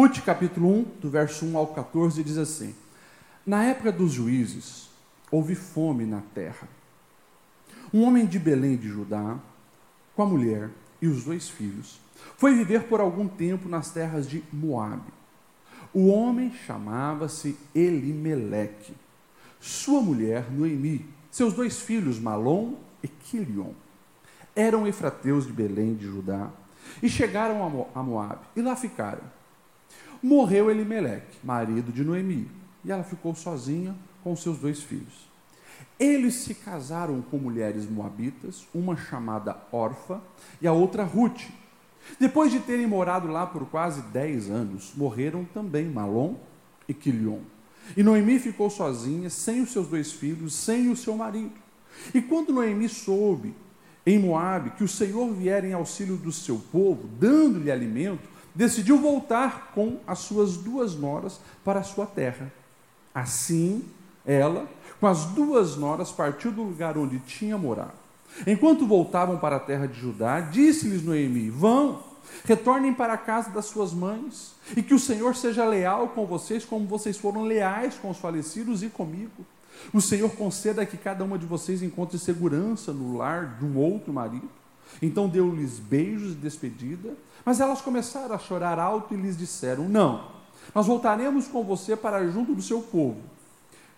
Ruth, capítulo 1, do verso 1 ao 14, diz assim: Na época dos juízes, houve fome na terra. Um homem de Belém de Judá, com a mulher e os dois filhos, foi viver por algum tempo nas terras de Moabe. O homem chamava-se Elimeleque. Sua mulher, Noemi, seus dois filhos, Malom e Quilion, eram efrateus de Belém de Judá e chegaram a Moabe e lá ficaram. Morreu Elimeleque, marido de Noemi, e ela ficou sozinha com seus dois filhos. Eles se casaram com mulheres moabitas, uma chamada Orfa e a outra Ruth. Depois de terem morado lá por quase dez anos, morreram também Malom e Quilion. E Noemi ficou sozinha, sem os seus dois filhos, sem o seu marido. E quando Noemi soube em Moabe que o Senhor viera em auxílio do seu povo, dando-lhe alimento, decidiu voltar com as suas duas noras para a sua terra. Assim, ela, com as duas noras, partiu do lugar onde tinha morado. Enquanto voltavam para a terra de Judá, disse-lhes Noemi: Vão, retornem para a casa das suas mães, e que o Senhor seja leal com vocês, como vocês foram leais com os falecidos e comigo. O Senhor conceda que cada uma de vocês encontre segurança no lar de um outro marido. Então deu-lhes beijos de despedida, mas elas começaram a chorar alto e lhes disseram: Não, nós voltaremos com você para junto do seu povo.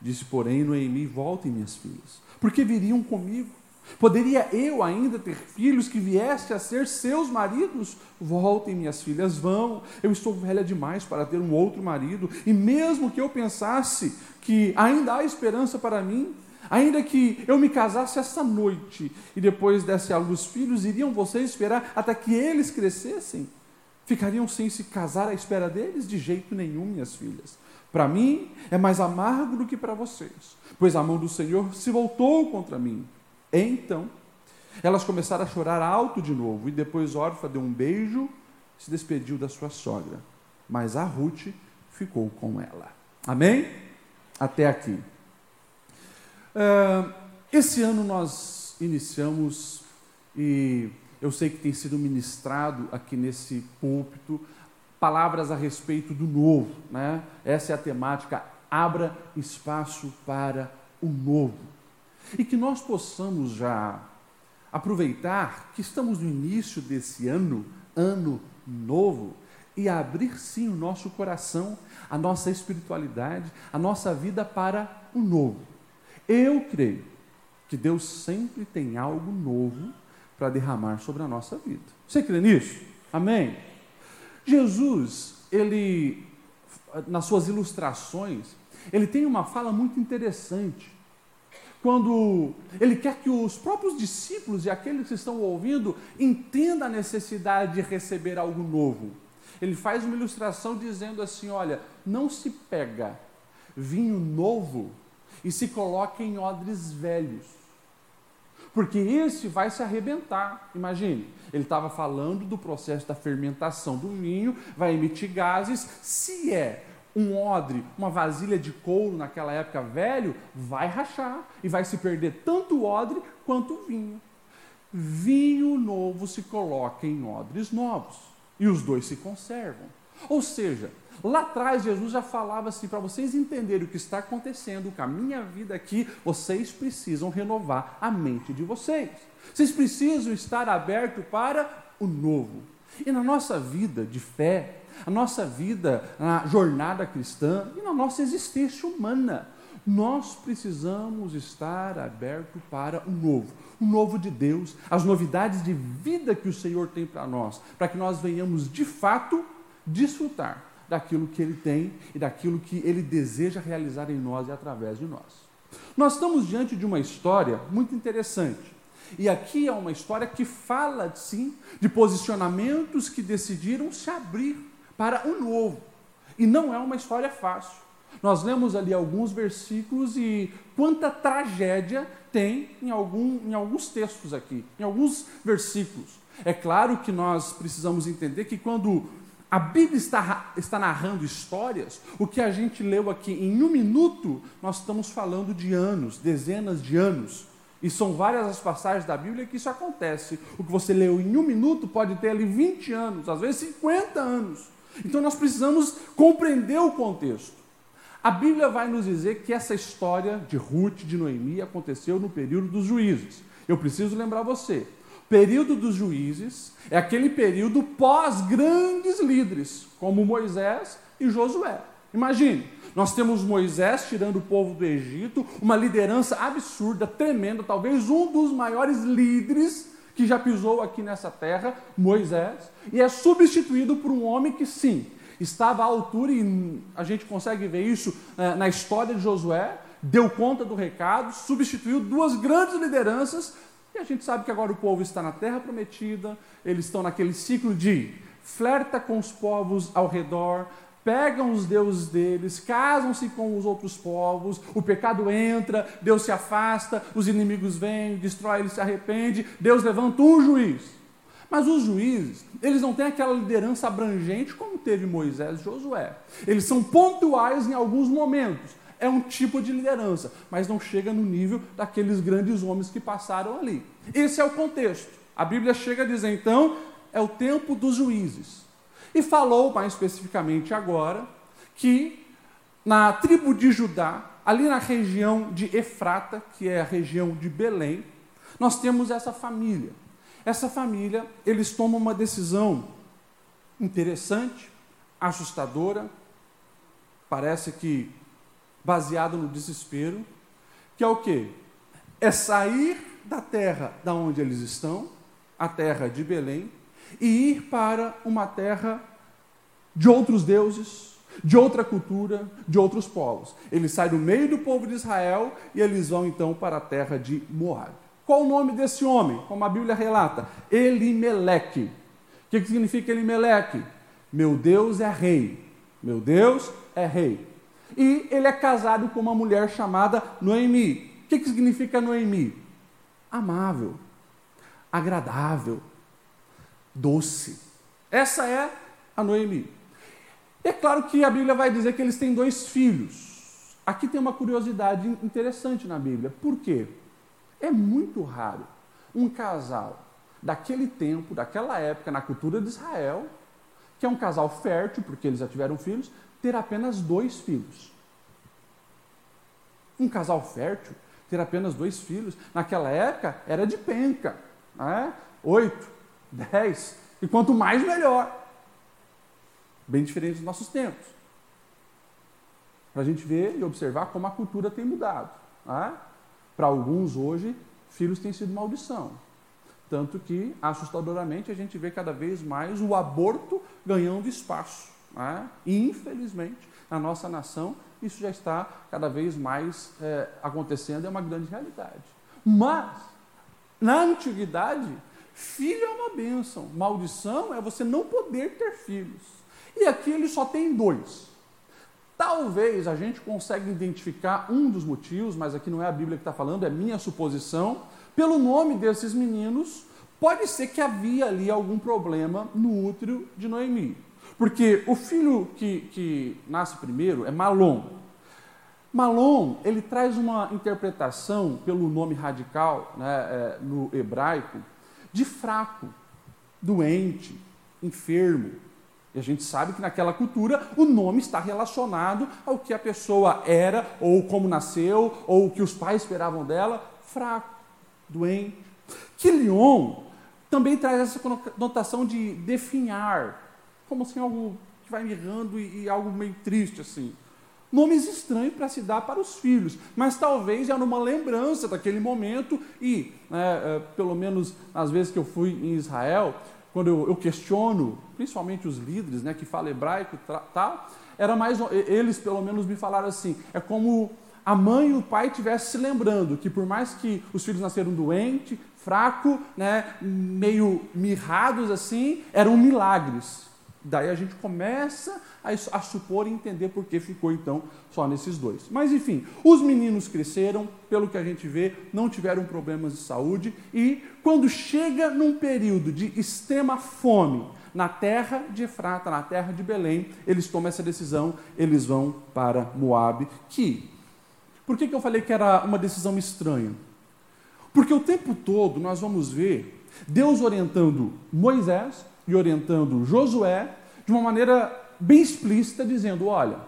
Disse, porém, Noemi: Voltem, minhas filhas, porque viriam comigo. Poderia eu ainda ter filhos que viessem a ser seus maridos? Voltem, minhas filhas, vão. Eu estou velha demais para ter um outro marido. E mesmo que eu pensasse que ainda há esperança para mim, ainda que eu me casasse essa noite e depois desse à luz filhos, iriam vocês esperar até que eles crescessem? Ficariam sem se casar à espera deles? De jeito nenhum, minhas filhas. Para mim é mais amargo do que para vocês, pois a mão do Senhor se voltou contra mim. Então, elas começaram a chorar alto de novo, e depois Orfa deu um beijo, se despediu da sua sogra, mas a Ruth ficou com ela. Amém? Até aqui. Uh, esse ano nós iniciamos, e eu sei que tem sido ministrado aqui nesse púlpito, palavras a respeito do novo, né? Essa é a temática, abra espaço para o novo e que nós possamos já aproveitar que estamos no início desse ano, ano novo, e abrir sim o nosso coração, a nossa espiritualidade, a nossa vida para o novo. Eu creio que Deus sempre tem algo novo para derramar sobre a nossa vida. Você crê nisso? Amém? Jesus, ele, nas suas ilustrações, ele tem uma fala muito interessante quando ele quer que os próprios discípulos e aqueles que estão ouvindo entendam a necessidade de receber algo novo. Ele faz uma ilustração dizendo assim: olha, não se pega vinho novo e se coloca em odres velhos, porque esse vai se arrebentar. Imagine, ele estava falando do processo da fermentação do vinho, vai emitir gases. Se é um odre, uma vasilha de couro naquela época velho, vai rachar e vai se perder tanto o odre quanto o vinho. Vinho novo se coloca em odres novos e os dois se conservam. Ou seja, lá atrás Jesus já falava assim: para vocês entenderem o que está acontecendo com a minha vida aqui, vocês precisam renovar a mente de vocês. Vocês precisam estar abertos para o novo. E na nossa vida de fé, a nossa vida na jornada cristã e na nossa existência humana. Nós precisamos estar aberto para o novo, o novo de Deus, as novidades de vida que o Senhor tem para nós, para que nós venhamos de fato desfrutar daquilo que Ele tem e daquilo que Ele deseja realizar em nós e através de nós. Nós estamos diante de uma história muito interessante. E aqui é uma história que fala, sim, de posicionamentos que decidiram se abrir para o novo. E não é uma história fácil. Nós lemos ali alguns versículos e quanta tragédia tem em, algum, em alguns textos aqui, em alguns versículos. É claro que nós precisamos entender que quando a Bíblia está, está narrando histórias, o que a gente leu aqui em um minuto, nós estamos falando de anos, dezenas de anos. E são várias as passagens da Bíblia que isso acontece. O que você leu em um minuto pode ter ali 20 anos, às vezes 50 anos Então nós precisamos compreender o contexto. A Bíblia vai nos dizer que essa história de Ruth, de Noemi, aconteceu no período dos juízes. Eu preciso lembrar você: período dos juízes é aquele período pós grandes líderes, como Moisés e Josué. Imagine, nós temos Moisés tirando o povo do Egito, uma liderança absurda, tremenda, talvez um dos maiores líderes que já pisou aqui nessa terra, Moisés, e é substituído por um homem que, sim, estava à altura, e a gente consegue ver isso eh, na história de Josué, deu conta do recado, substituiu duas grandes lideranças, e a gente sabe que agora o povo está na terra prometida, eles estão naquele ciclo de flerta com os povos ao redor, pegam os deuses deles, casam-se com os outros povos, o pecado entra, Deus se afasta, os inimigos vêm, destrói, ele se arrepende, Deus levanta um juiz. Mas os juízes, eles não têm aquela liderança abrangente como teve Moisés e Josué. Eles são pontuais em alguns momentos. É um tipo de liderança, mas não chega no nível daqueles grandes homens que passaram ali. Esse é o contexto. A Bíblia chega a dizer, então, é o tempo dos juízes. E falou mais especificamente agora que na tribo de Judá, ali na região de Efrata, que é a região de Belém, nós temos essa família. Essa família, eles tomam uma decisão interessante, assustadora, parece que baseada no desespero, que é o quê? É sair da terra da onde eles estão, a terra de Belém, e ir para uma terra de outros deuses, de outra cultura, de outros povos. Eles saem do meio do povo de Israel e eles vão então para a terra de Moab. Qual o nome desse homem? Como a Bíblia relata, Elimeleque. O que significa Elimeleque? Meu Deus é rei. Meu Deus é rei. E ele é casado com uma mulher chamada Noemi. O que significa Noemi? Amável, agradável, doce. Essa é a Noemi. É claro que a Bíblia vai dizer que eles têm dois filhos. Aqui tem uma curiosidade interessante na Bíblia. Por quê? É muito raro um casal daquele tempo, daquela época, na cultura de Israel, que é um casal fértil, porque eles já tiveram filhos, ter apenas dois filhos. Um casal fértil ter apenas dois filhos, naquela época era de penca, né? oito, dez, e quanto mais melhor. Bem diferente dos nossos tempos. Para a gente ver e observar como a cultura tem mudado. Né? Para alguns hoje, filhos têm sido maldição. Tanto que, assustadoramente, a gente vê cada vez mais o aborto ganhando espaço. Né? Infelizmente, na nossa nação, isso já está cada vez mais é, acontecendo, é uma grande realidade. Mas, na antiguidade, filho é uma bênção, maldição é você não poder ter filhos. E aqui ele só tem dois. Talvez a gente consiga identificar um dos motivos, mas aqui não é a Bíblia que está falando, é minha suposição. Pelo nome desses meninos, pode ser que havia ali algum problema no útero de Noemi. Porque o filho que, que nasce primeiro é Malom. Malom, ele traz uma interpretação, pelo nome radical né, é, no hebraico, de fraco, doente, enfermo, e a gente sabe que naquela cultura o nome está relacionado ao que a pessoa era, ou como nasceu, ou o que os pais esperavam dela, fraco, doente. Quilion também traz essa conotação de definhar, como assim algo que vai mirrando e, e algo meio triste assim. Nomes estranhos para se dar para os filhos, mas talvez já numa lembrança daquele momento e, né, é, pelo menos às vezes que eu fui em Israel, quando eu, eu questiono, principalmente os líderes, né, que falam hebraico e tal, era mais, eles pelo menos me falaram assim, é como a mãe e o pai estivessem se lembrando que por mais que os filhos nasceram doente, fraco, né, meio mirrados assim, eram milagres. Daí a gente começa a, a, supor e entender por que ficou então só nesses dois. Mas enfim, os meninos cresceram, pelo que a gente vê, não tiveram problemas de saúde e quando chega num período de extrema fome na terra de Efrata, na terra de Belém, eles tomam essa decisão, eles vão para Moabe, que por que, que eu falei que era uma decisão estranha? Porque o tempo todo nós vamos ver Deus orientando Moisés e orientando Josué de uma maneira bem explícita, dizendo: olha,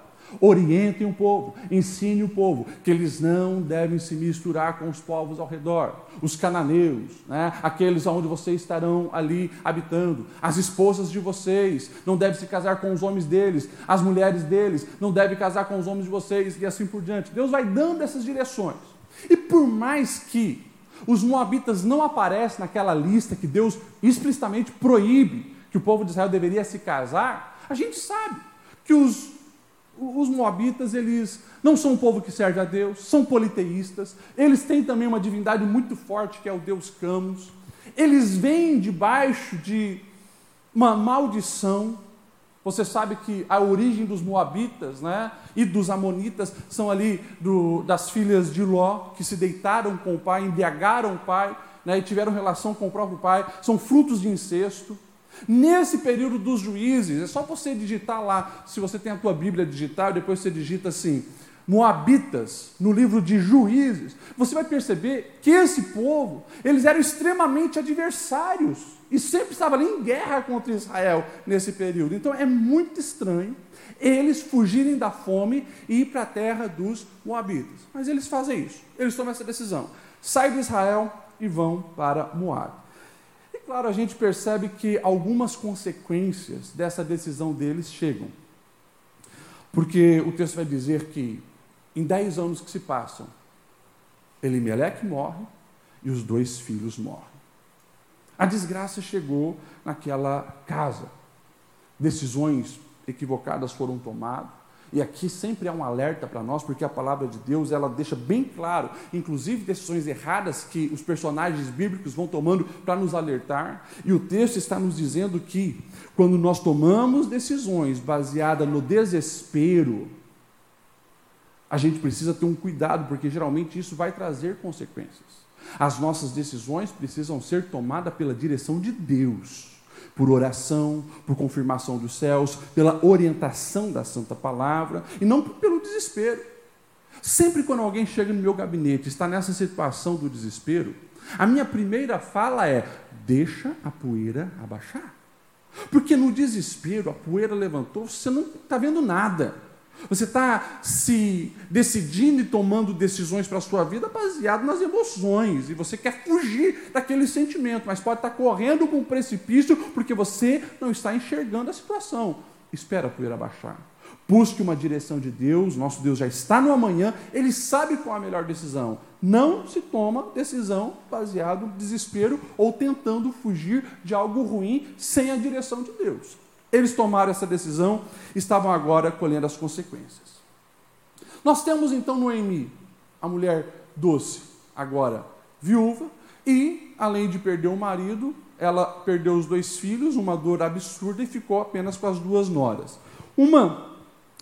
Orientem o povo, ensine o povo que eles não devem se misturar com os povos ao redor, os cananeus, né? aqueles onde vocês estarão ali habitando, as esposas de vocês não devem se casar com os homens deles, as mulheres deles não devem casar com os homens de vocês e assim por diante. Deus vai dando essas direções. E por mais que os moabitas não aparecem naquela lista que Deus explicitamente proíbe que o povo de Israel deveria se casar, a gente sabe que os os moabitas, eles não são um povo que serve a Deus, são politeístas, eles têm também uma divindade muito forte, que é o Deus Camus. Eles vêm debaixo de uma maldição. Você sabe que a origem dos moabitas né, e dos amonitas são ali do, das filhas de Ló, que se deitaram com o pai, embriagaram o pai né, e tiveram relação com o próprio pai, são frutos de incesto. Nesse período dos juízes, é só você digitar lá, se você tem a tua Bíblia digital, depois você digita assim, Moabitas, no livro de Juízes, você vai perceber que esse povo, eles eram extremamente adversários e sempre estavam ali em guerra contra Israel nesse período. Então é muito estranho eles fugirem da fome e ir para a terra dos Moabitas. Mas eles fazem isso, eles tomam essa decisão. Saem de Israel e vão para Moab claro, a gente percebe que algumas consequências dessa decisão deles chegam. Porque o texto vai dizer que em dez anos que se passam, Elimeleque morre e os dois filhos morrem. A desgraça chegou naquela casa. Decisões equivocadas foram tomadas e aqui sempre há um alerta para nós, porque a palavra de Deus ela deixa bem claro, inclusive decisões erradas que os personagens bíblicos vão tomando para nos alertar. E o texto está nos dizendo que quando nós tomamos decisões baseadas no desespero, a gente precisa ter um cuidado, porque geralmente isso vai trazer consequências. As nossas decisões precisam ser tomadas pela direção de Deus por oração, por confirmação dos céus, pela orientação da Santa Palavra e não pelo desespero. Sempre quando alguém chega no meu gabinete está nessa situação do desespero, a minha primeira fala é: deixa a poeira abaixar. Porque no desespero, a poeira levantou, você não está vendo nada. Você está se decidindo e tomando decisões para a sua vida baseado nas emoções, e você quer fugir daquele sentimento, mas pode estar correndo com um precipício porque você não está enxergando a situação. Espera a poeira baixar. Busque uma direção de Deus, nosso Deus já está no amanhã, ele sabe qual é a melhor decisão. Não se toma decisão baseado no desespero ou tentando fugir de algo ruim sem a direção de Deus. Eles tomaram essa decisão, estavam agora colhendo as consequências. Nós temos então Noemi, a mulher doce, agora viúva, e além de perder o marido, ela perdeu os dois filhos, uma dor absurda, e ficou apenas com as duas noras. Uma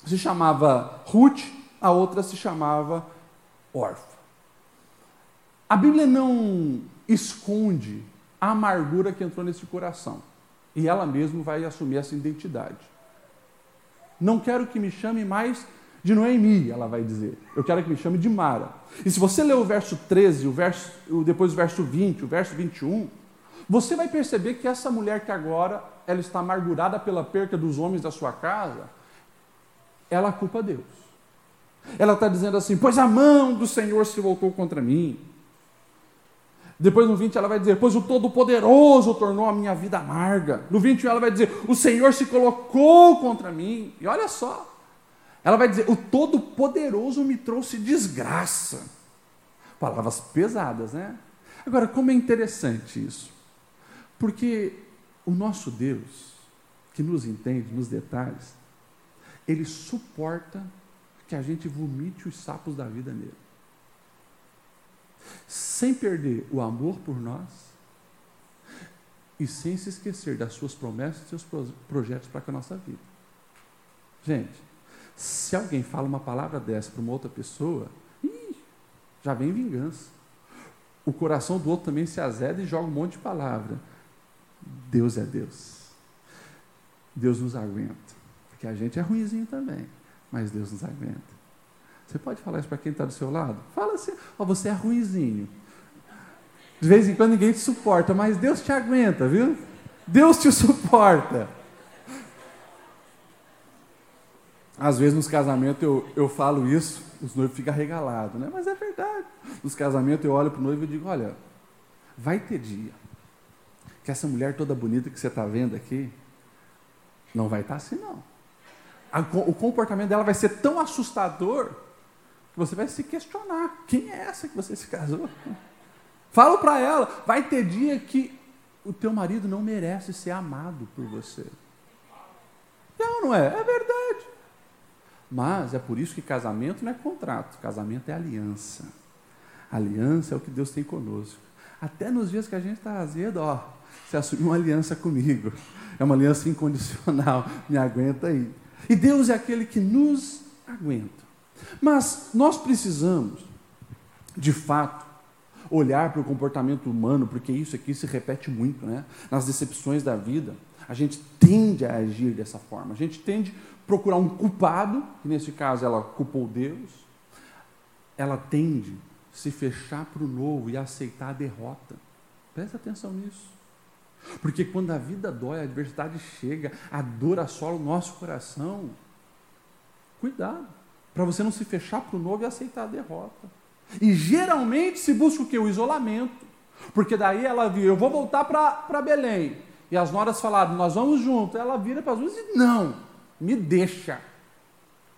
se chamava Ruth, a outra se chamava Orfa. A Bíblia não esconde a amargura que entrou nesse coração. E ela mesma vai assumir essa identidade. Não quero que me chame mais de Noemi, ela vai dizer. Eu quero que me chame de Mara. E se você ler o verso 13, o verso, depois o verso 20, o verso 21, você vai perceber que essa mulher que agora ela está amargurada pela perca dos homens da sua casa, ela culpa Deus. Ela está dizendo assim: Pois a mão do Senhor se voltou contra mim. Depois no 20 ela vai dizer: Pois o Todo-Poderoso tornou a minha vida amarga. No 21 ela vai dizer: O Senhor se colocou contra mim. E olha só, ela vai dizer: O Todo-Poderoso me trouxe desgraça. Palavras pesadas, né? Agora, como é interessante isso? Porque o nosso Deus, que nos entende nos detalhes, ele suporta que a gente vomite os sapos da vida nele sem perder o amor por nós e sem se esquecer das suas promessas e seus projetos para a nossa vida. Gente, se alguém fala uma palavra dessa para uma outra pessoa, ih, já vem vingança. O coração do outro também se azeda e joga um monte de palavra. Deus é Deus. Deus nos aguenta. Porque a gente é ruimzinho também, mas Deus nos aguenta. Você pode falar isso para quem está do seu lado? Fala assim, oh, você é ruizinho. De vez em quando ninguém te suporta, mas Deus te aguenta, viu? Deus te suporta. Às vezes nos casamentos eu, eu falo isso, os noivos ficam regalados, né? Mas é verdade. Nos casamentos eu olho para o noivo e digo, olha, vai ter dia que essa mulher toda bonita que você está vendo aqui, não vai estar tá assim não. O comportamento dela vai ser tão assustador você vai se questionar: quem é essa que você se casou? Falo para ela: vai ter dia que o teu marido não merece ser amado por você. Não, não é? É verdade. Mas é por isso que casamento não é contrato, casamento é aliança. Aliança é o que Deus tem conosco. Até nos dias que a gente está azedo, ó, você assumiu uma aliança comigo. É uma aliança incondicional. Me aguenta aí. E Deus é aquele que nos aguenta. Mas nós precisamos, de fato, olhar para o comportamento humano, porque isso aqui se repete muito, né? Nas decepções da vida, a gente tende a agir dessa forma. A gente tende a procurar um culpado, que nesse caso ela culpou Deus. Ela tende a se fechar para o novo e aceitar a derrota. Presta atenção nisso. Porque quando a vida dói, a adversidade chega, a dor assola o nosso coração. Cuidado, para você não se fechar para o novo e aceitar a derrota. E geralmente se busca o que? O isolamento. Porque daí ela viu, eu vou voltar para Belém. E as noras falaram, nós vamos juntos. Ela vira para as duas e diz, não, me deixa.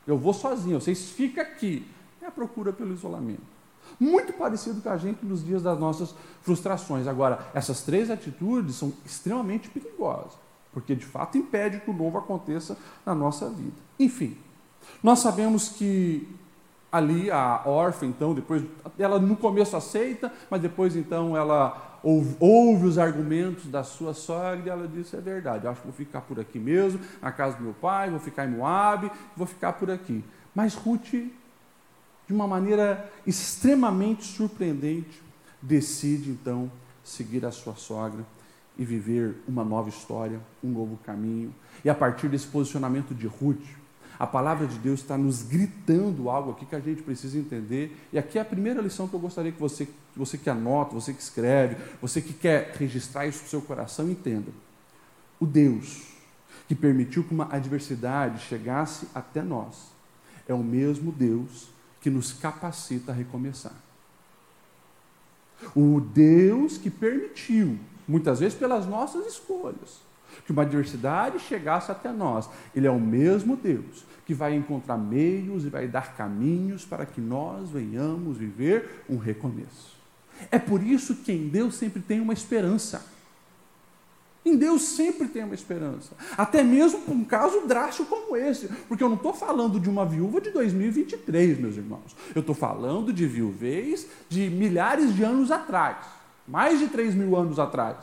Eu vou sozinho, vocês ficam aqui. É a procura pelo isolamento. Muito parecido com a gente nos dias das nossas frustrações. Agora, essas três atitudes são extremamente perigosas, porque de fato impede que o novo aconteça na nossa vida. Enfim, nós sabemos que ali a órfã, então, depois, ela no começo aceita, mas depois então ela ouve, ouve, os argumentos da sua sogra e ela diz: é verdade, acho que vou ficar por aqui mesmo, na casa do meu pai, vou ficar em Moab, vou ficar por aqui. Mas Ruth de uma maneira extremamente surpreendente, decide então seguir a sua sogra e viver uma nova história, um novo caminho. E a partir desse posicionamento de Ruth, a palavra de Deus está nos gritando algo aqui que a gente precisa entender. E aqui é a primeira lição que eu gostaria que você, você que anota, você que escreve, você que quer registrar isso no seu coração, entenda. O Deus que permitiu que uma adversidade chegasse até nós é o mesmo Deus que nos capacita a recomeçar. O Deus que permitiu, muitas vezes pelas nossas escolhas, que uma adversidade chegasse até nós. Ele é o mesmo Deus que vai encontrar meios e vai dar caminhos para que nós venhamos viver um recomeço. É por isso que em Deus sempre tem uma esperança. Em Deus sempre tem uma esperança. Até mesmo para um caso drástico como esse. Porque eu não estou falando de uma viúva de 2023, meus irmãos. Eu estou falando de viuvez de milhares de anos atrás. Mais de 3 mil anos atrás.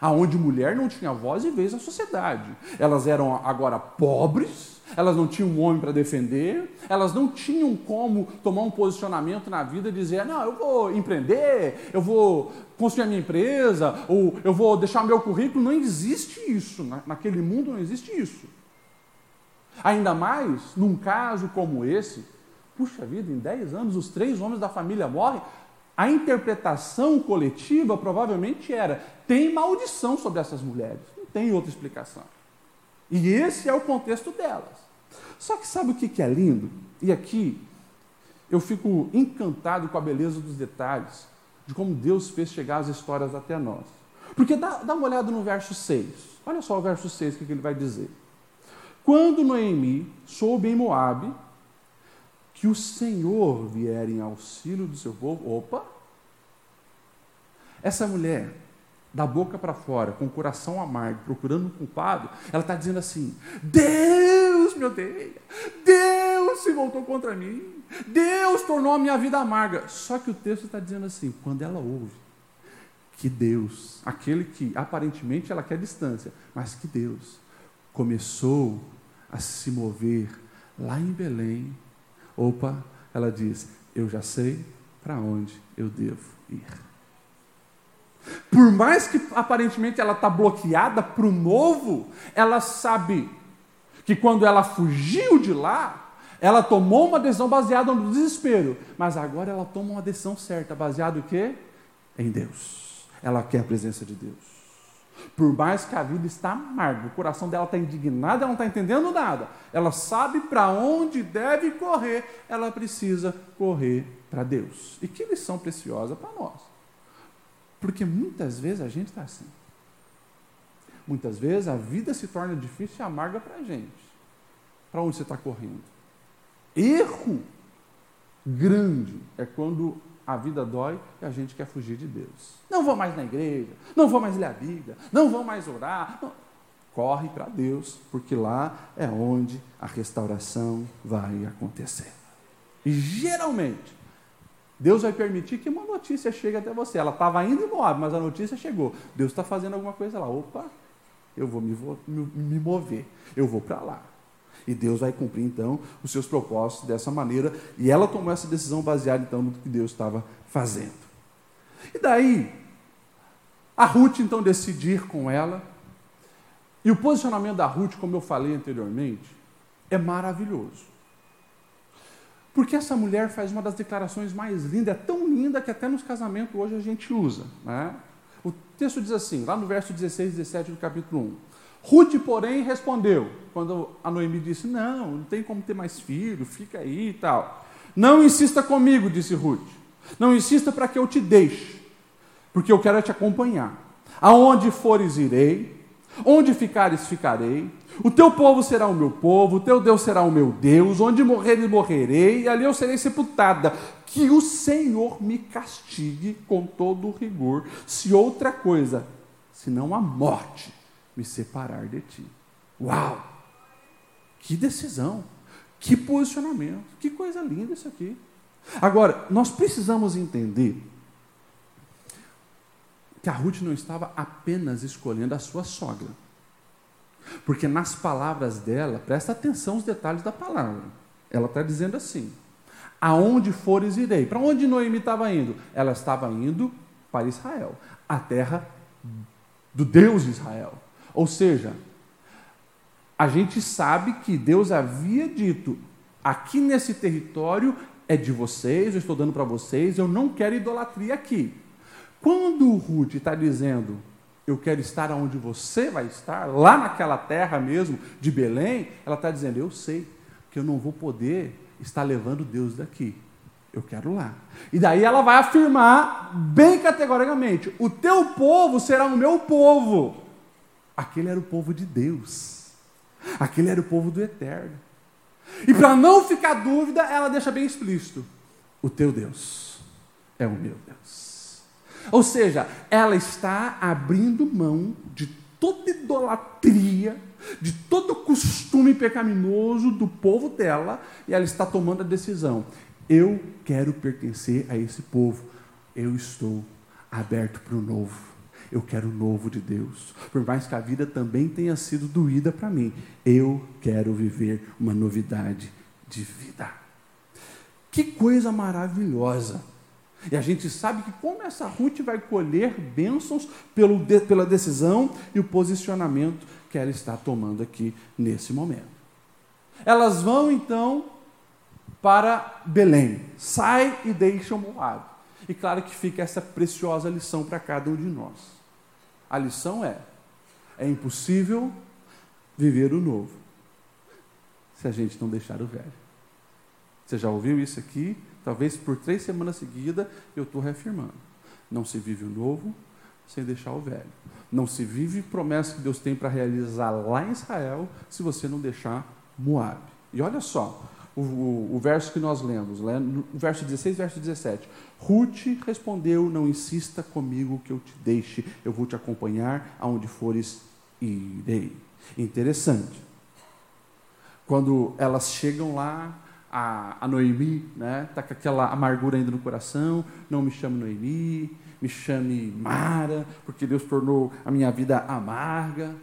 Aonde mulher não tinha voz e vez na sociedade. Elas eram agora pobres elas não tinham um homem para defender, elas não tinham como tomar um posicionamento na vida e dizer: não, eu vou empreender, eu vou construir a minha empresa, ou eu vou deixar meu currículo. Não existe isso, naquele mundo não existe isso. Ainda mais num caso como esse, puxa vida, em 10 anos os três homens da família morrem. A interpretação coletiva provavelmente era: tem maldição sobre essas mulheres. Não tem outra explicação. E esse é o contexto delas. Só que sabe o que é lindo? E aqui eu fico encantado com a beleza dos detalhes, de como Deus fez chegar as histórias até nós. Porque dá, dá uma olhada no verso 6. Olha só o verso 6, o que ele vai dizer. Quando Noemi soube em Moabe que o Senhor vier em auxílio do seu povo, opa! Essa mulher da boca para fora, com o coração amargo, procurando um culpado, ela está dizendo assim: Deus me odeia, Deus se voltou contra mim, Deus tornou a minha vida amarga. Só que o texto está dizendo assim: quando ela ouve que Deus, aquele que aparentemente ela quer distância, mas que Deus começou a se mover lá em Belém, opa, ela diz: Eu já sei para onde eu devo ir. Por mais que aparentemente ela está bloqueada para o novo, ela sabe que quando ela fugiu de lá, ela tomou uma decisão baseada no desespero. Mas agora ela toma uma decisão certa, baseada em quê? Em Deus. Ela quer a presença de Deus. Por mais que a vida está amarga, o coração dela está indignado, ela não está entendendo nada. Ela sabe para onde deve correr, ela precisa correr para Deus. E que lição preciosa para nós. Porque muitas vezes a gente está assim. Muitas vezes a vida se torna difícil e amarga para a gente. Para onde você está correndo? Erro grande é quando a vida dói e a gente quer fugir de Deus. Não vou mais na igreja, não vou mais ler a Bíblia, não vou mais orar. Não. Corre para Deus, porque lá é onde a restauração vai acontecer. E geralmente, Deus vai permitir que uma notícia chegue até você. Ela estava indo embora, mas a notícia chegou. Deus está fazendo alguma coisa lá. Opa, eu vou me, me mover, eu vou para lá. E Deus vai cumprir então os seus propósitos dessa maneira. E ela tomou essa decisão baseada então no que Deus estava fazendo. E daí, a Ruth então decidir com ela. E o posicionamento da Ruth, como eu falei anteriormente, é maravilhoso. Porque essa mulher faz uma das declarações mais lindas, é tão linda que até nos casamentos hoje a gente usa. Né? O texto diz assim, lá no verso 16 e 17 do capítulo 1. Ruth, porém, respondeu, quando a Noemi disse: Não, não tem como ter mais filho, fica aí e tal. Não insista comigo, disse Ruth. Não insista para que eu te deixe, porque eu quero te acompanhar. Aonde fores, irei. Onde ficares, ficarei. O teu povo será o meu povo, o teu Deus será o meu Deus. Onde morreres, morrerei, e ali eu serei sepultada. Que o Senhor me castigue com todo o rigor, se outra coisa, senão a morte me separar de ti. Uau! Que decisão! Que posicionamento! Que coisa linda isso aqui! Agora, nós precisamos entender que a Ruth não estava apenas escolhendo a sua sogra. Porque nas palavras dela, presta atenção aos detalhes da palavra. Ela está dizendo assim: Aonde fores, irei. Para onde Noemi estava indo? Ela estava indo para Israel, a terra do Deus de Israel. Ou seja, a gente sabe que Deus havia dito: aqui nesse território é de vocês, eu estou dando para vocês, eu não quero idolatria aqui. Quando o Ruth está dizendo, eu quero estar onde você vai estar, lá naquela terra mesmo de Belém, ela está dizendo, eu sei que eu não vou poder estar levando Deus daqui. Eu quero lá. E daí ela vai afirmar bem categoricamente: o teu povo será o meu povo. Aquele era o povo de Deus. Aquele era o povo do eterno. E para não ficar dúvida, ela deixa bem explícito: o teu Deus é o meu Deus. Ou seja, ela está abrindo mão de toda idolatria, de todo costume pecaminoso do povo dela, e ela está tomando a decisão: eu quero pertencer a esse povo, eu estou aberto para o novo. Eu quero o novo de Deus. Por mais que a vida também tenha sido doída para mim, eu quero viver uma novidade de vida. Que coisa maravilhosa! E a gente sabe que como essa Ruth vai colher bênçãos pelo, pela decisão e o posicionamento que ela está tomando aqui nesse momento. Elas vão então para Belém. Sai e deixa Moab. E claro que fica essa preciosa lição para cada um de nós. A lição é: é impossível viver o novo se a gente não deixar o velho. Você já ouviu isso aqui? Talvez por três semanas seguidas eu estou reafirmando. Não se vive o novo sem deixar o velho. Não se vive promessa que Deus tem para realizar lá em Israel se você não deixar Moab. E olha só, o, o, verso que nós lemos, no verso 16, verso 17. Ruth respondeu: Não insista comigo que eu te deixe, eu vou te acompanhar aonde fores irei. Interessante. Quando elas chegam lá, a, a Noemi né, está com aquela amargura ainda no coração: Não me chame Noemi, me chame Mara, porque Deus tornou a minha vida amarga.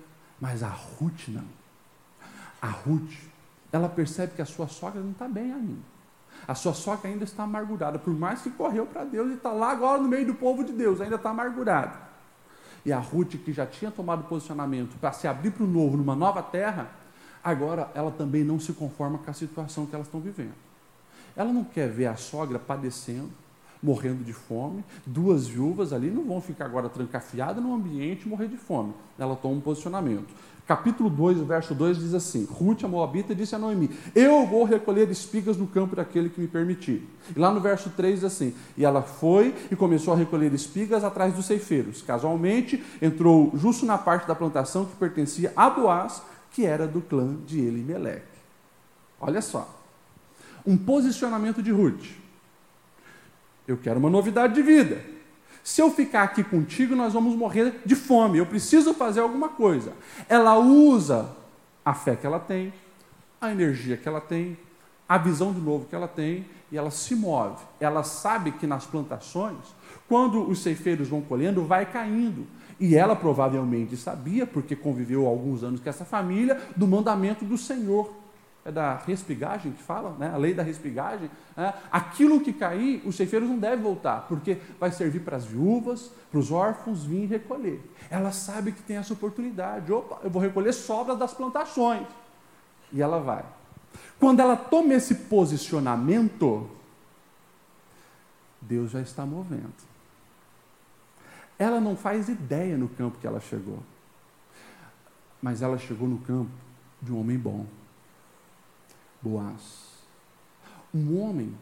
Mas a Ruth não. A Ruth ela percebe que a sua sogra não está bem ainda. A sua sogra ainda está amargurada, por mais que correu para Deus e está lá agora no meio do povo de Deus, ainda está amargurada. E a Ruth, que já tinha tomado posicionamento para se abrir para o novo, numa nova terra, agora ela também não se conforma com a situação que elas estão vivendo. Ela não quer ver a sogra padecendo, morrendo de fome. Duas viúvas ali não vão ficar agora trancafiadas no ambiente e morrer de fome. Ela toma um posicionamento. Capítulo 2, verso 2 diz assim: Ruth, a Moabita, disse a Noemi: Eu vou recolher espigas no campo daquele que me permitir. E lá no verso 3 diz assim: E ela foi e começou a recolher espigas atrás dos ceifeiros. Casualmente, entrou justo na parte da plantação que pertencia a Boaz, que era do clã de Elimeleque. Olha só. Um posicionamento de Ruth. Eu quero uma novidade de vida. Se eu ficar aqui contigo, nós vamos morrer de fome. Eu preciso fazer alguma coisa. Ela usa a fé que ela tem, a energia que ela tem, a visão de novo que ela tem, e ela se move. Ela sabe que nas plantações, quando os ceifeiros vão colhendo, vai caindo. E ela provavelmente sabia, porque conviveu alguns anos com essa família, do mandamento do Senhor é da respigagem que fala, né? a lei da respigagem, né? aquilo que cair, os ceifeiros não devem voltar, porque vai servir para as viúvas, para os órfãos vir recolher. Ela sabe que tem essa oportunidade. Opa, eu vou recolher sobras das plantações. E ela vai. Quando ela toma esse posicionamento, Deus já está movendo. Ela não faz ideia no campo que ela chegou. Mas ela chegou no campo de um homem bom Boaz. Um homem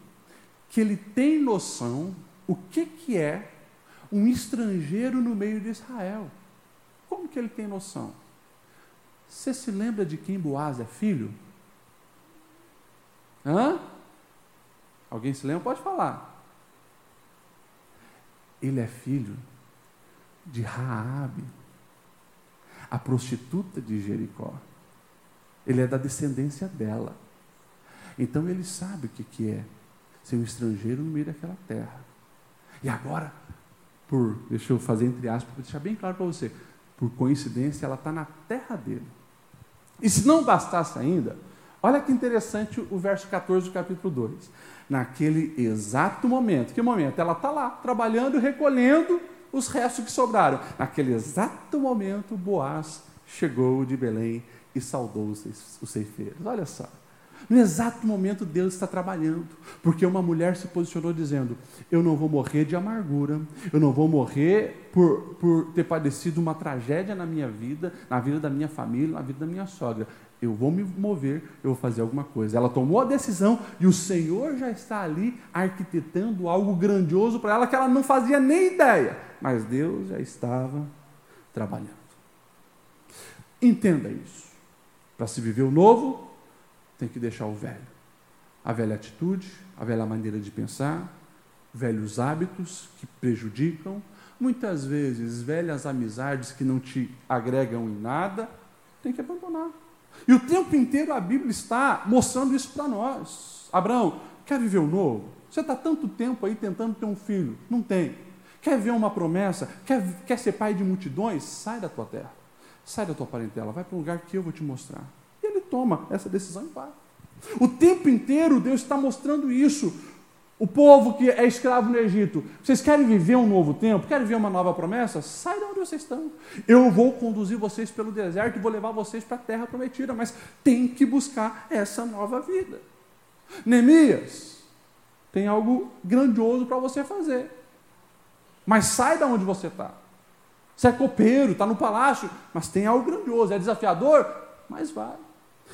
que ele tem noção o que, que é um estrangeiro no meio de Israel. Como que ele tem noção? Você se lembra de quem Boaz é filho? Hã? Alguém se lembra? Pode falar. Ele é filho de Raabe, a prostituta de Jericó. Ele é da descendência dela. Então ele sabe o que, que é ser um estrangeiro no meio daquela terra. E agora, por, deixa eu fazer entre aspas, para deixar bem claro para você, por coincidência, ela está na terra dele. E se não bastasse ainda, olha que interessante o verso 14 do capítulo 2. Naquele exato momento, que momento? Ela está lá, trabalhando recolhendo os restos que sobraram. Naquele exato momento, Boaz chegou de Belém e saudou os ceifeiros. Olha só. No exato momento, Deus está trabalhando, porque uma mulher se posicionou dizendo: Eu não vou morrer de amargura, eu não vou morrer por, por ter padecido uma tragédia na minha vida, na vida da minha família, na vida da minha sogra. Eu vou me mover, eu vou fazer alguma coisa. Ela tomou a decisão e o Senhor já está ali arquitetando algo grandioso para ela que ela não fazia nem ideia, mas Deus já estava trabalhando. Entenda isso. Para se viver o novo, tem que deixar o velho. A velha atitude, a velha maneira de pensar, velhos hábitos que prejudicam, muitas vezes velhas amizades que não te agregam em nada, tem que abandonar. E o tempo inteiro a Bíblia está mostrando isso para nós. Abraão, quer viver o novo? Você está tanto tempo aí tentando ter um filho, não tem. Quer ver uma promessa? Quer, quer ser pai de multidões? Sai da tua terra, sai da tua parentela, vai para um lugar que eu vou te mostrar toma essa decisão e vai. O tempo inteiro Deus está mostrando isso. O povo que é escravo no Egito, vocês querem viver um novo tempo? Querem viver uma nova promessa? Sai de onde vocês estão. Eu vou conduzir vocês pelo deserto e vou levar vocês para a terra prometida, mas tem que buscar essa nova vida. Neemias, tem algo grandioso para você fazer. Mas sai de onde você está. Você é copeiro, está no palácio, mas tem algo grandioso. É desafiador, mas vai.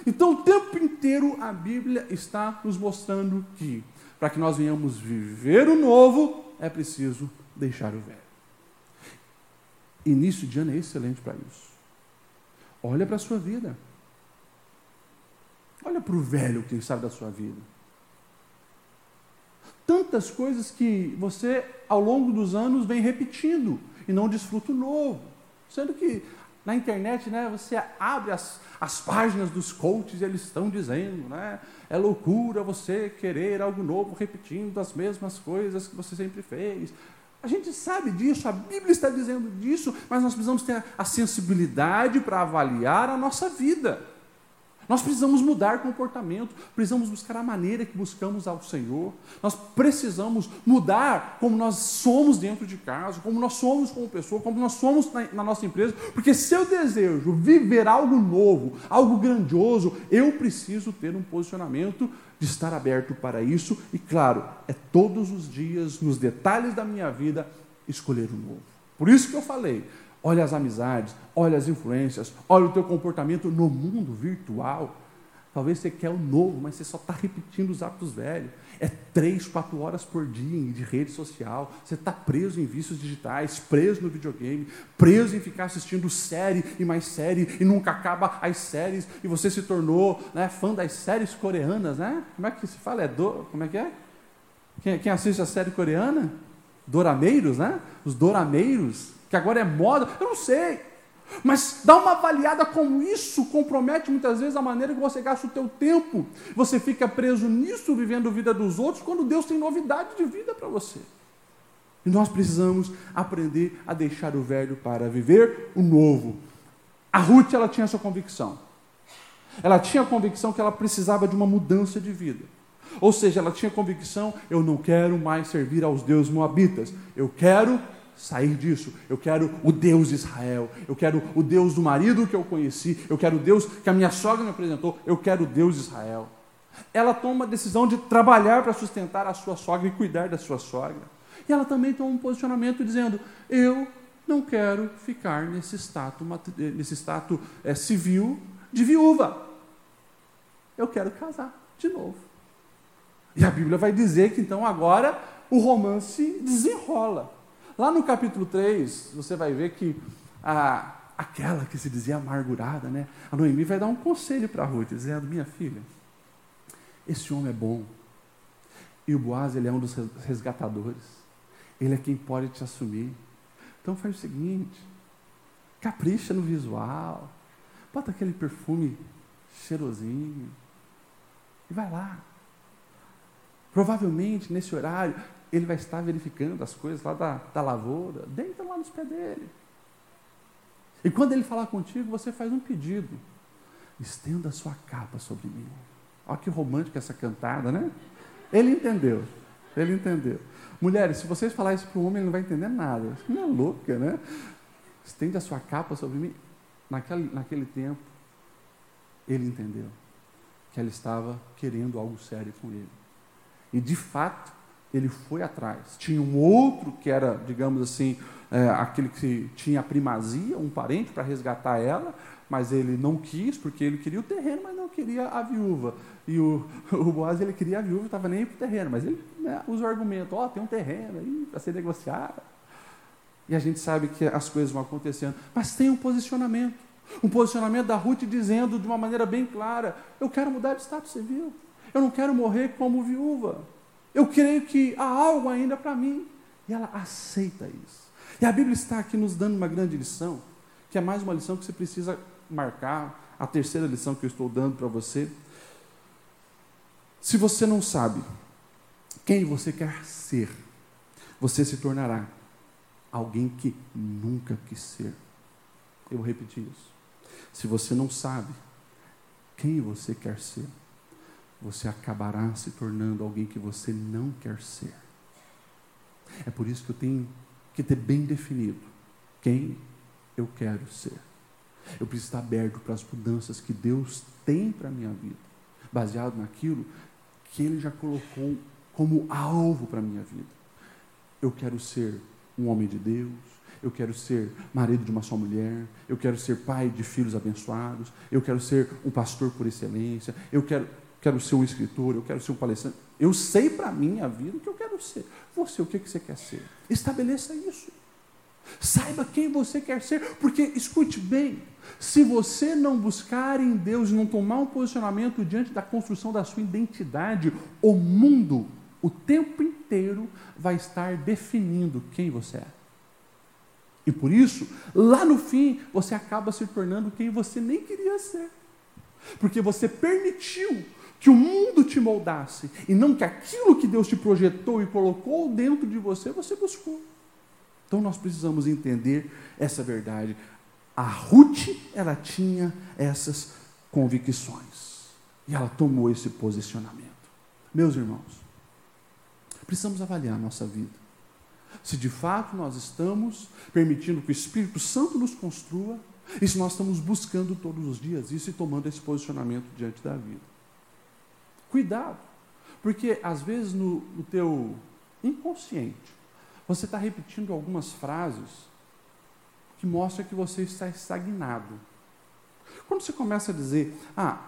Então, o tempo inteiro a Bíblia está nos mostrando que, para que nós venhamos viver o novo, é preciso deixar o velho. Início de ano é excelente para isso. Olha para a sua vida. Olha para o velho, quem sabe, da sua vida. Tantas coisas que você, ao longo dos anos, vem repetindo e não desfruta o novo. Sendo que na internet, né, você abre as, as páginas dos coaches e eles estão dizendo, né, é loucura você querer algo novo repetindo as mesmas coisas que você sempre fez. A gente sabe disso, a Bíblia está dizendo disso, mas nós precisamos ter a sensibilidade para avaliar a nossa vida. Nós precisamos mudar comportamento, precisamos buscar a maneira que buscamos ao Senhor. Nós precisamos mudar como nós somos dentro de casa, como nós somos como pessoa, como nós somos na, na nossa empresa. Porque se eu desejo viver algo novo, algo grandioso, eu preciso ter um posicionamento de estar aberto para isso. E claro, é todos os dias, nos detalhes da minha vida, escolher o novo. Por isso que eu falei, olha as amizades, olha as influências, olha o teu comportamento no mundo virtual. Talvez você quer o novo, mas você só está repetindo os hábitos velhos. É três, quatro horas por dia de rede social. Você está preso em vícios digitais, preso no videogame, preso em ficar assistindo série e mais série e nunca acaba as séries. E você se tornou né, fã das séries coreanas, né? Como é que se fala? É do, como é que é? Quem, quem assiste a série coreana? Dorameiros, né? Os dorameiros que agora é moda, eu não sei. Mas dá uma avaliada como isso compromete muitas vezes a maneira que você gasta o teu tempo. Você fica preso nisso, vivendo a vida dos outros, quando Deus tem novidade de vida para você. E nós precisamos aprender a deixar o velho para viver o novo. A Ruth, ela tinha essa convicção. Ela tinha a convicção que ela precisava de uma mudança de vida. Ou seja, ela tinha a convicção: eu não quero mais servir aos deuses moabitas, eu quero sair disso. Eu quero o Deus de Israel. Eu quero o Deus do marido que eu conheci. Eu quero o Deus que a minha sogra me apresentou. Eu quero o Deus de Israel. Ela toma a decisão de trabalhar para sustentar a sua sogra e cuidar da sua sogra. E ela também toma um posicionamento dizendo: Eu não quero ficar nesse status, nesse status é, civil de viúva. Eu quero casar de novo. E a Bíblia vai dizer que então agora o romance desenrola. Lá no capítulo 3, você vai ver que a, aquela que se dizia amargurada, né? A Noemi vai dar um conselho para Ruth, dizendo: Minha filha, esse homem é bom. E o Boaz, ele é um dos resgatadores. Ele é quem pode te assumir. Então faz o seguinte: capricha no visual, bota aquele perfume cheirosinho e vai lá. Provavelmente nesse horário ele vai estar verificando as coisas lá da, da lavoura, deita lá nos pés dele. E quando ele falar contigo, você faz um pedido: estenda a sua capa sobre mim. Olha que romântica essa cantada, né? Ele entendeu. Ele entendeu. Mulheres, se vocês falarem isso para um homem, ele não vai entender nada. Não é louca, né? Estende a sua capa sobre mim. Naquele, naquele tempo, ele entendeu que ela estava querendo algo sério com ele. E de fato, ele foi atrás. Tinha um outro que era, digamos assim, é, aquele que tinha a primazia, um parente para resgatar ela, mas ele não quis, porque ele queria o terreno, mas não queria a viúva. E o, o Boaz, ele queria a viúva, estava nem para o terreno, mas ele né, usa o argumento, ó, oh, tem um terreno aí para ser negociado. E a gente sabe que as coisas vão acontecendo, mas tem um posicionamento. Um posicionamento da Ruth dizendo de uma maneira bem clara: eu quero mudar de status civil, eu não quero morrer como viúva. Eu creio que há algo ainda para mim. E ela aceita isso. E a Bíblia está aqui nos dando uma grande lição, que é mais uma lição que você precisa marcar, a terceira lição que eu estou dando para você. Se você não sabe quem você quer ser, você se tornará alguém que nunca quis ser. Eu vou repetir isso. Se você não sabe quem você quer ser, você acabará se tornando alguém que você não quer ser. É por isso que eu tenho que ter bem definido quem eu quero ser. Eu preciso estar aberto para as mudanças que Deus tem para a minha vida, baseado naquilo que Ele já colocou como alvo para a minha vida. Eu quero ser um homem de Deus, eu quero ser marido de uma só mulher, eu quero ser pai de filhos abençoados, eu quero ser um pastor por excelência, eu quero quero ser um escritor, eu quero ser um palestrante. Eu sei para a minha vida o que eu quero ser. Você, o que, que você quer ser? Estabeleça isso. Saiba quem você quer ser, porque escute bem: se você não buscar em Deus e não tomar um posicionamento diante da construção da sua identidade, o mundo, o tempo inteiro, vai estar definindo quem você é. E por isso, lá no fim, você acaba se tornando quem você nem queria ser. Porque você permitiu que o mundo te moldasse e não que aquilo que Deus te projetou e colocou dentro de você, você buscou. Então nós precisamos entender essa verdade. A Ruth, ela tinha essas convicções. E ela tomou esse posicionamento. Meus irmãos, precisamos avaliar a nossa vida. Se de fato nós estamos permitindo que o Espírito Santo nos construa, e se nós estamos buscando todos os dias isso e tomando esse posicionamento diante da vida. Cuidado, porque às vezes no, no teu inconsciente você está repetindo algumas frases que mostram que você está estagnado. Quando você começa a dizer, ah,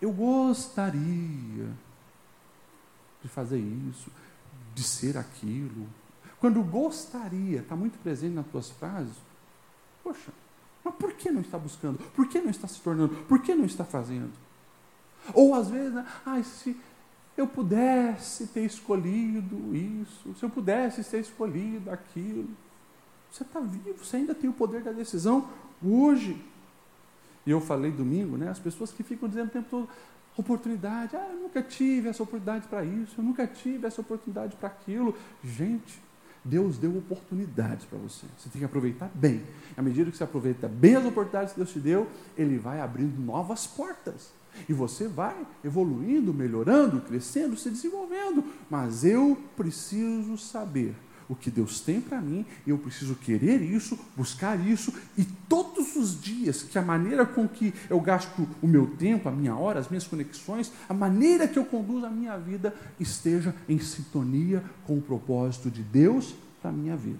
eu gostaria de fazer isso, de ser aquilo. Quando gostaria está muito presente nas tuas frases, poxa, mas por que não está buscando? Por que não está se tornando? Por que não está fazendo? Ou às vezes, né, ah, se eu pudesse ter escolhido isso, se eu pudesse ter escolhido aquilo. Você está vivo, você ainda tem o poder da decisão hoje. E eu falei domingo, né? As pessoas que ficam dizendo o tempo todo, oportunidade, ah, eu nunca tive essa oportunidade para isso, eu nunca tive essa oportunidade para aquilo. Gente, Deus deu oportunidades para você. Você tem que aproveitar bem. À medida que você aproveita bem as oportunidades que Deus te deu, Ele vai abrindo novas portas. E você vai evoluindo, melhorando, crescendo, se desenvolvendo. Mas eu preciso saber o que Deus tem para mim, eu preciso querer isso, buscar isso, e todos os dias, que a maneira com que eu gasto o meu tempo, a minha hora, as minhas conexões, a maneira que eu conduzo a minha vida esteja em sintonia com o propósito de Deus para a minha vida.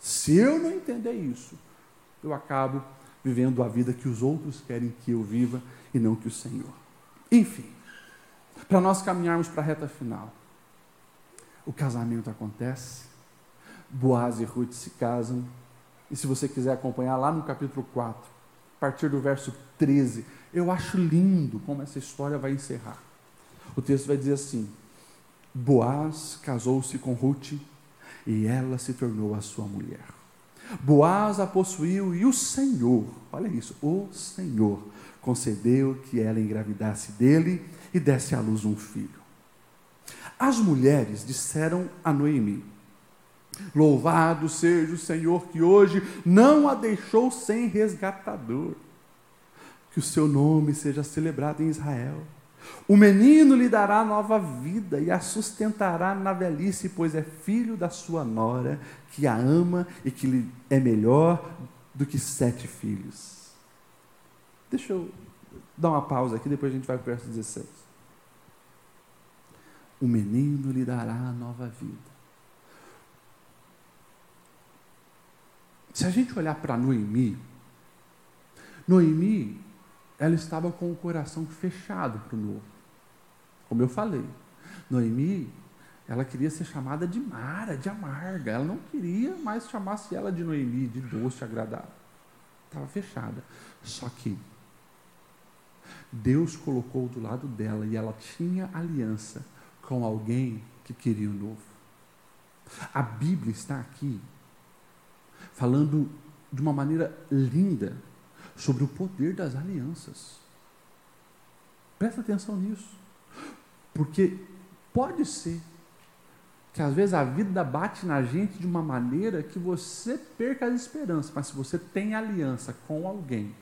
Se eu não entender isso, eu acabo vivendo a vida que os outros querem que eu viva e não que o Senhor. Enfim, para nós caminharmos para a reta final o casamento acontece, Boaz e Ruth se casam, e se você quiser acompanhar lá no capítulo 4, a partir do verso 13, eu acho lindo como essa história vai encerrar. O texto vai dizer assim: Boaz casou-se com Ruth e ela se tornou a sua mulher. Boaz a possuiu e o Senhor, olha isso, o Senhor concedeu que ela engravidasse dele e desse à luz um filho. As mulheres disseram a Noemi: Louvado seja o Senhor que hoje não a deixou sem resgatador. Que o seu nome seja celebrado em Israel. O menino lhe dará nova vida e a sustentará na velhice, pois é filho da sua nora, que a ama e que lhe é melhor do que sete filhos. Deixa eu dar uma pausa aqui, depois a gente vai para o verso 16 o menino lhe dará nova vida. Se a gente olhar para Noemi, Noemi, ela estava com o coração fechado para o novo. Como eu falei, Noemi, ela queria ser chamada de Mara, de amarga. Ela não queria mais chamasse ela de Noemi, de doce, agradável. Estava fechada. Só que Deus colocou do lado dela e ela tinha aliança com alguém que queria o novo. A Bíblia está aqui falando de uma maneira linda sobre o poder das alianças. Presta atenção nisso. Porque pode ser que às vezes a vida bate na gente de uma maneira que você perca as esperanças, mas se você tem aliança com alguém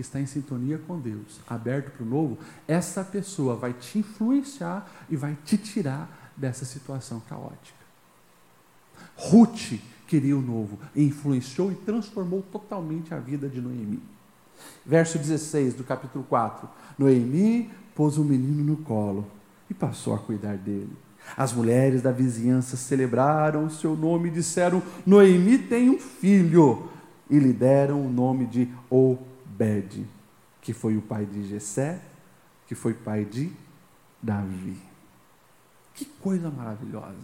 que está em sintonia com Deus, aberto para o novo, essa pessoa vai te influenciar e vai te tirar dessa situação caótica. Ruth queria o novo, influenciou e transformou totalmente a vida de Noemi. Verso 16 do capítulo 4: Noemi pôs o menino no colo e passou a cuidar dele. As mulheres da vizinhança celebraram o seu nome e disseram: Noemi tem um filho. E lhe deram o nome de Obed Obed, que foi o pai de Jessé, que foi pai de Davi. Que coisa maravilhosa.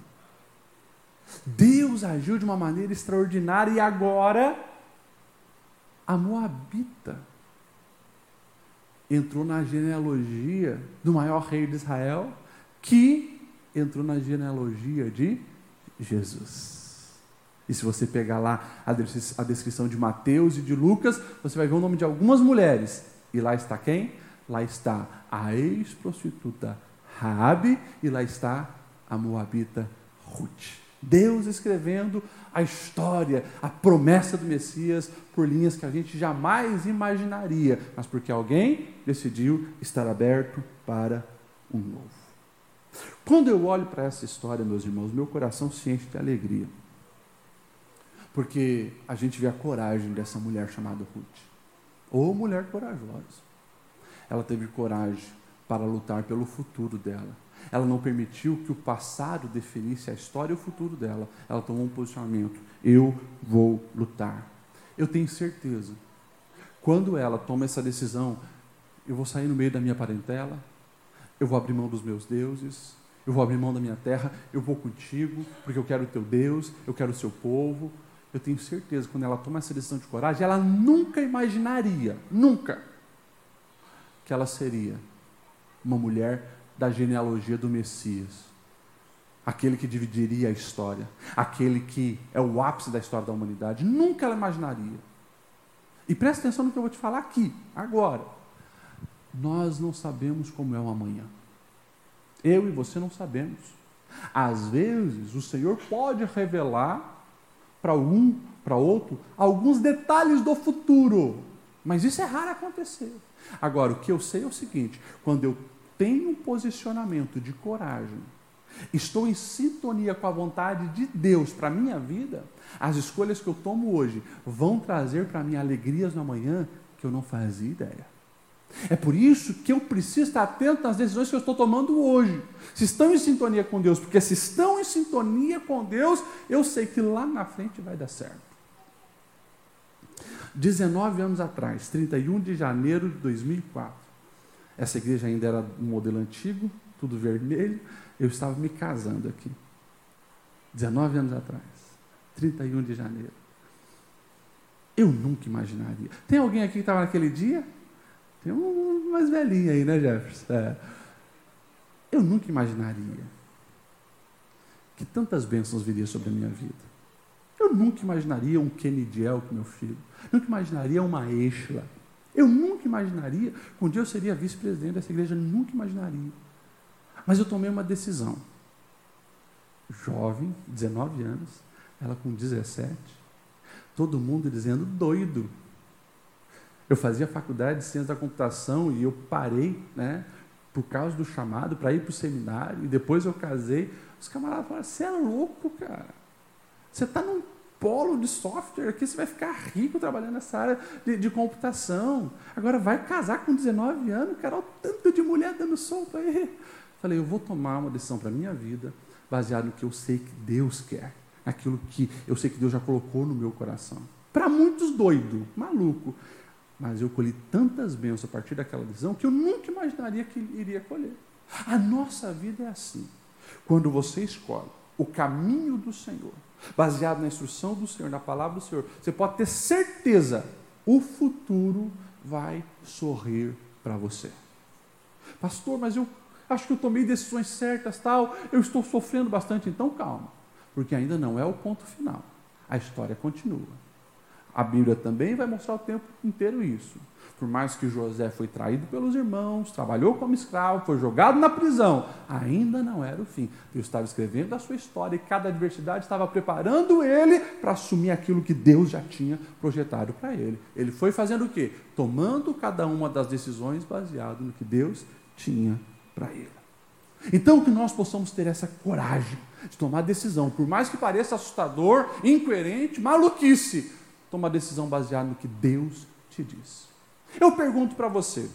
Deus agiu de uma maneira extraordinária e agora a Moabita entrou na genealogia do maior rei de Israel, que entrou na genealogia de Jesus. E se você pegar lá a descrição de Mateus e de Lucas, você vai ver o nome de algumas mulheres. E lá está quem? Lá está a ex-prostituta Raabe e lá está a moabita Ruth. Deus escrevendo a história, a promessa do Messias por linhas que a gente jamais imaginaria, mas porque alguém decidiu estar aberto para um novo. Quando eu olho para essa história, meus irmãos, meu coração se enche de alegria. Porque a gente vê a coragem dessa mulher chamada Ruth. Ou mulher corajosa. Ela teve coragem para lutar pelo futuro dela. Ela não permitiu que o passado definisse a história e o futuro dela. Ela tomou um posicionamento. Eu vou lutar. Eu tenho certeza. Quando ela toma essa decisão, eu vou sair no meio da minha parentela, eu vou abrir mão dos meus deuses, eu vou abrir mão da minha terra, eu vou contigo, porque eu quero o teu Deus, eu quero o seu povo. Eu tenho certeza, quando ela toma essa decisão de coragem, ela nunca imaginaria, nunca, que ela seria uma mulher da genealogia do Messias. Aquele que dividiria a história, aquele que é o ápice da história da humanidade. Nunca ela imaginaria. E preste atenção no que eu vou te falar aqui, agora. Nós não sabemos como é o amanhã. Eu e você não sabemos. Às vezes, o Senhor pode revelar para um, para outro, alguns detalhes do futuro. Mas isso é raro acontecer. Agora, o que eu sei é o seguinte: quando eu tenho um posicionamento de coragem, estou em sintonia com a vontade de Deus para a minha vida, as escolhas que eu tomo hoje vão trazer para mim alegrias no amanhã que eu não fazia ideia. É por isso que eu preciso estar atento nas decisões que eu estou tomando hoje. Se estão em sintonia com Deus, porque se estão em sintonia com Deus, eu sei que lá na frente vai dar certo. 19 anos atrás, 31 de janeiro de 2004, essa igreja ainda era um modelo antigo, tudo vermelho. Eu estava me casando aqui. 19 anos atrás. 31 de janeiro. Eu nunca imaginaria. Tem alguém aqui que estava naquele dia? Tem um mais velhinho aí, né, Jefferson? É. Eu nunca imaginaria que tantas bênçãos viriam sobre a minha vida. Eu nunca imaginaria um Kennedy com meu filho. Nunca imaginaria uma Exla. Eu nunca imaginaria que um dia eu seria vice-presidente dessa igreja, nunca imaginaria. Mas eu tomei uma decisão. Jovem, 19 anos, ela com 17, todo mundo dizendo doido. Eu fazia faculdade de ciência da computação e eu parei, né, por causa do chamado para ir para o seminário e depois eu casei. Os camaradas falaram: você é louco, cara. Você está num polo de software aqui, você vai ficar rico trabalhando nessa área de, de computação. Agora vai casar com 19 anos, cara, olha o tanto de mulher dando solto aí. Falei, eu vou tomar uma decisão para a minha vida, baseado no que eu sei que Deus quer, naquilo que eu sei que Deus já colocou no meu coração. Para muitos doido, maluco. Mas eu colhi tantas bênçãos a partir daquela decisão que eu nunca imaginaria que iria colher. A nossa vida é assim. Quando você escolhe o caminho do Senhor, baseado na instrução do Senhor, na palavra do Senhor, você pode ter certeza, o futuro vai sorrir para você. Pastor, mas eu acho que eu tomei decisões certas, tal, eu estou sofrendo bastante, então calma, porque ainda não é o ponto final. A história continua. A Bíblia também vai mostrar o tempo inteiro isso. Por mais que José foi traído pelos irmãos, trabalhou como escravo, foi jogado na prisão, ainda não era o fim. Deus estava escrevendo a sua história e cada adversidade estava preparando ele para assumir aquilo que Deus já tinha projetado para ele. Ele foi fazendo o quê? Tomando cada uma das decisões baseado no que Deus tinha para ele. Então, que nós possamos ter essa coragem de tomar decisão, por mais que pareça assustador, incoerente, maluquice, toma decisão baseada no que Deus te diz. Eu pergunto para você: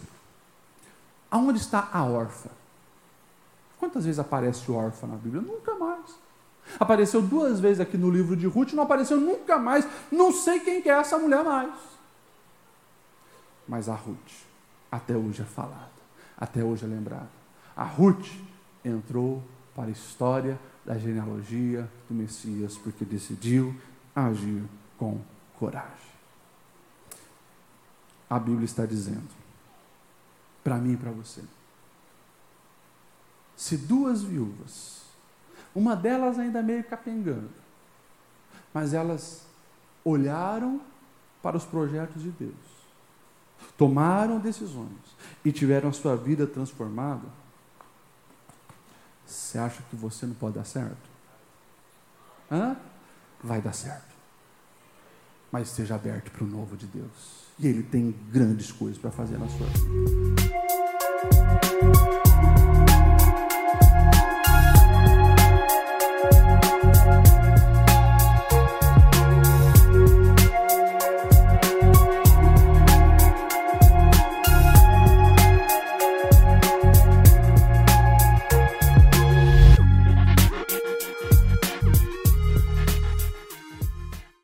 aonde está a órfã? Quantas vezes aparece órfã na Bíblia? Nunca mais. Apareceu duas vezes aqui no livro de Ruth, não apareceu nunca mais. Não sei quem que é essa mulher mais. Mas a Ruth, até hoje é falada, até hoje é lembrada. A Ruth entrou para a história da genealogia do Messias, porque decidiu agir com coragem a Bíblia está dizendo. Para mim e para você. Se duas viúvas, uma delas ainda meio capengando, mas elas olharam para os projetos de Deus, tomaram decisões e tiveram a sua vida transformada, você acha que você não pode dar certo? Hã? Vai dar certo. Mas esteja aberto para o novo de Deus. E Ele tem grandes coisas para fazer na sua vida.